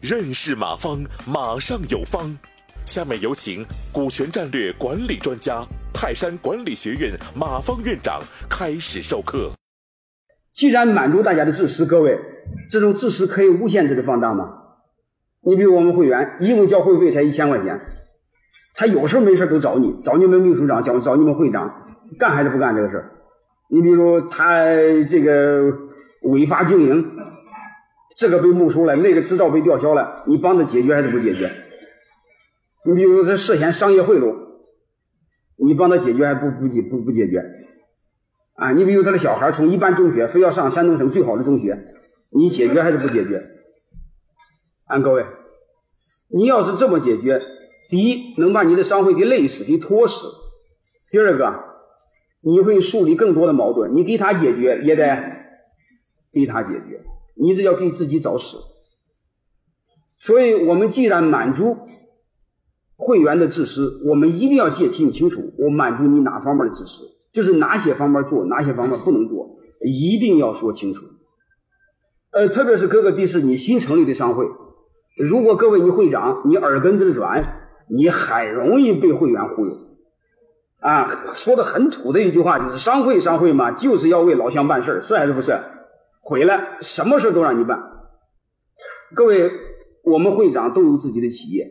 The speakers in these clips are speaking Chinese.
认识马方，马上有方。下面有请股权战略管理专家、泰山管理学院马方院长开始授课。既然满足大家的自私，各位，这种自私可以无限制的放大吗？你比如我们会员，一共交会费才一千块钱，他有事没事都找你，找你们秘书长，找找你们会长，干还是不干这个事儿？你比如他这个违法经营。这个被没收了，那个执照被吊销了，你帮他解决还是不解决？你比如他涉嫌商业贿赂，你帮他解决还不不解不不解决？啊，你比如他的小孩从一般中学非要上山东省最好的中学，你解决还是不解决？啊，各位，你要是这么解决，第一能把你的商会给累死、给拖死；第二个，你会树立更多的矛盾，你给他解决也得给他解决。你是要给自己找死，所以我们既然满足会员的自私，我们一定要界定清楚，我满足你哪方面的自私，就是哪些方面做，哪些方面不能做，一定要说清楚。呃，特别是各个地市你新成立的商会，如果各位你会长你耳根子软，你很容易被会员忽悠。啊，说的很土的一句话就是商会商会嘛，就是要为老乡办事是还是不是？回来，什么事都让你办。各位，我们会长都有自己的企业，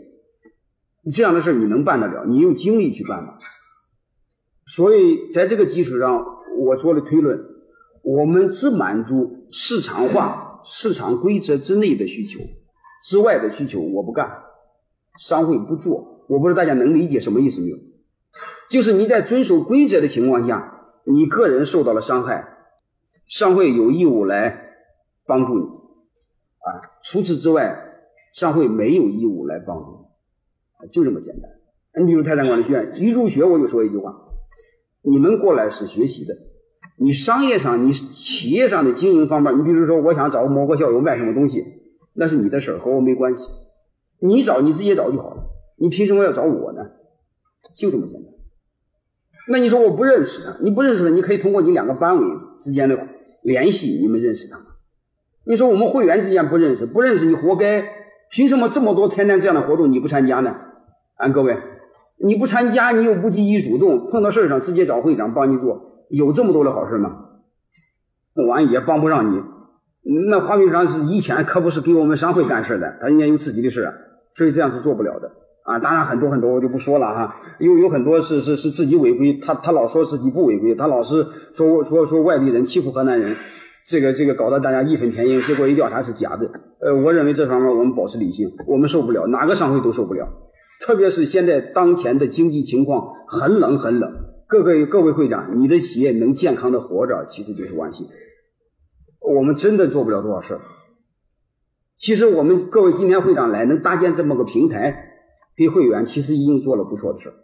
这样的事你能办得了？你有精力去办吗？所以，在这个基础上，我做了推论：我们只满足市场化、市场规则之内的需求，之外的需求我不干，商会不做。我不知道大家能理解什么意思没有？就是你在遵守规则的情况下，你个人受到了伤害。商会有义务来帮助你，啊，除此之外，商会没有义务来帮助你，就这么简单。你比如泰山管理学院，一入学我就说一句话：你们过来是学习的，你商业上、你企业上的经营方面，你比如说我想找个某个校友卖什么东西，那是你的事儿，和我没关系。你找你自己找就好了，你凭什么要找我呢？就这么简单。那你说我不认识他，你不认识他，你可以通过你两个班委之间的。联系你们认识他吗？你说我们会员之间不认识，不认识你活该。凭什么这么多天天这样的活动你不参加呢？啊，各位，你不参加，你又不积极主动，碰到事儿上直接找会长帮你做，有这么多的好事吗？完也帮不上你。那华明长是以前可不是给我们商会干事的，他人家有自己的事儿，所以这样是做不了的啊。当然很多很多我就不说了哈，有有很多是是是自己违规，他他老说自己不违规，他老是说说说外地人欺负河南人。这个这个搞得大家义愤填膺，结果一调查是假的。呃，我认为这方面我们保持理性，我们受不了，哪个商会都受不了。特别是现在当前的经济情况很冷很冷，各个各位会长，你的企业能健康的活着，其实就是万幸。我们真的做不了多少事儿。其实我们各位今天会长来能搭建这么个平台给会员，其实已经做了不错的事儿。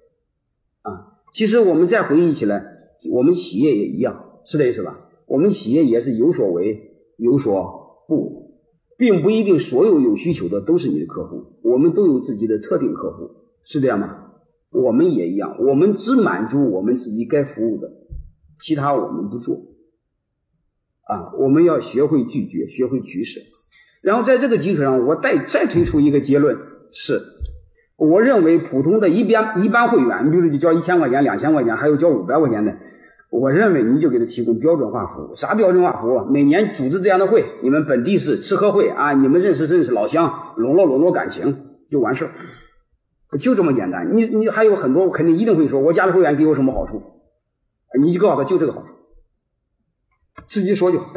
啊，其实我们再回忆起来，我们企业也一样，是这意思吧？我们企业也是有所为有所不为，并不一定所有有需求的都是你的客户，我们都有自己的特定客户，是这样吗？我们也一样，我们只满足我们自己该服务的，其他我们不做。啊，我们要学会拒绝，学会取舍。然后在这个基础上，我再再推出一个结论是：我认为普通的一般一般会员，你比如就交一千块钱、两千块钱，还有交五百块钱的。我认为你就给他提供标准化服务，啥标准化服务？每年组织这样的会，你们本地是吃喝会啊，你们认识认识老乡，笼络笼络感情就完事儿，就这么简单。你你还有很多我肯定一定会说，我加入会员给我什么好处？你就告诉他就这个好处，自己说就好。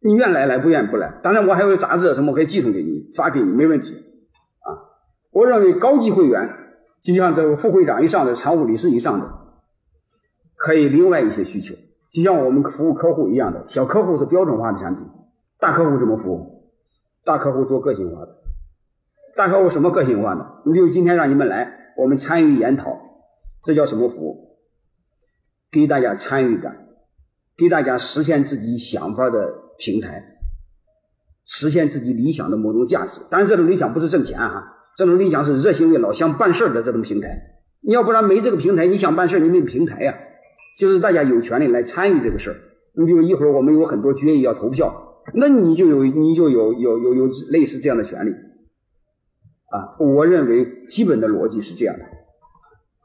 你愿来来，不愿不来。当然我还有杂志什么可以寄送给你，发给你没问题。我认为高级会员，就像这个副会长以上的、常务理事以上的。可以另外一些需求，就像我们服务客户一样的，小客户是标准化的产品，大客户怎么服务？大客户做个性化的，大客户什么个性化的？你比如今天让你们来，我们参与研讨，这叫什么服务？给大家参与感，给大家实现自己想法的平台，实现自己理想的某种价值。当然，这种理想不是挣钱哈，这种理想是热心为老乡办事的这种平台。你要不然没这个平台，你想办事你没平台呀。就是大家有权利来参与这个事儿，你比如一会儿我们有很多决议要投票，那你就有你就有有有有类似这样的权利啊。我认为基本的逻辑是这样的。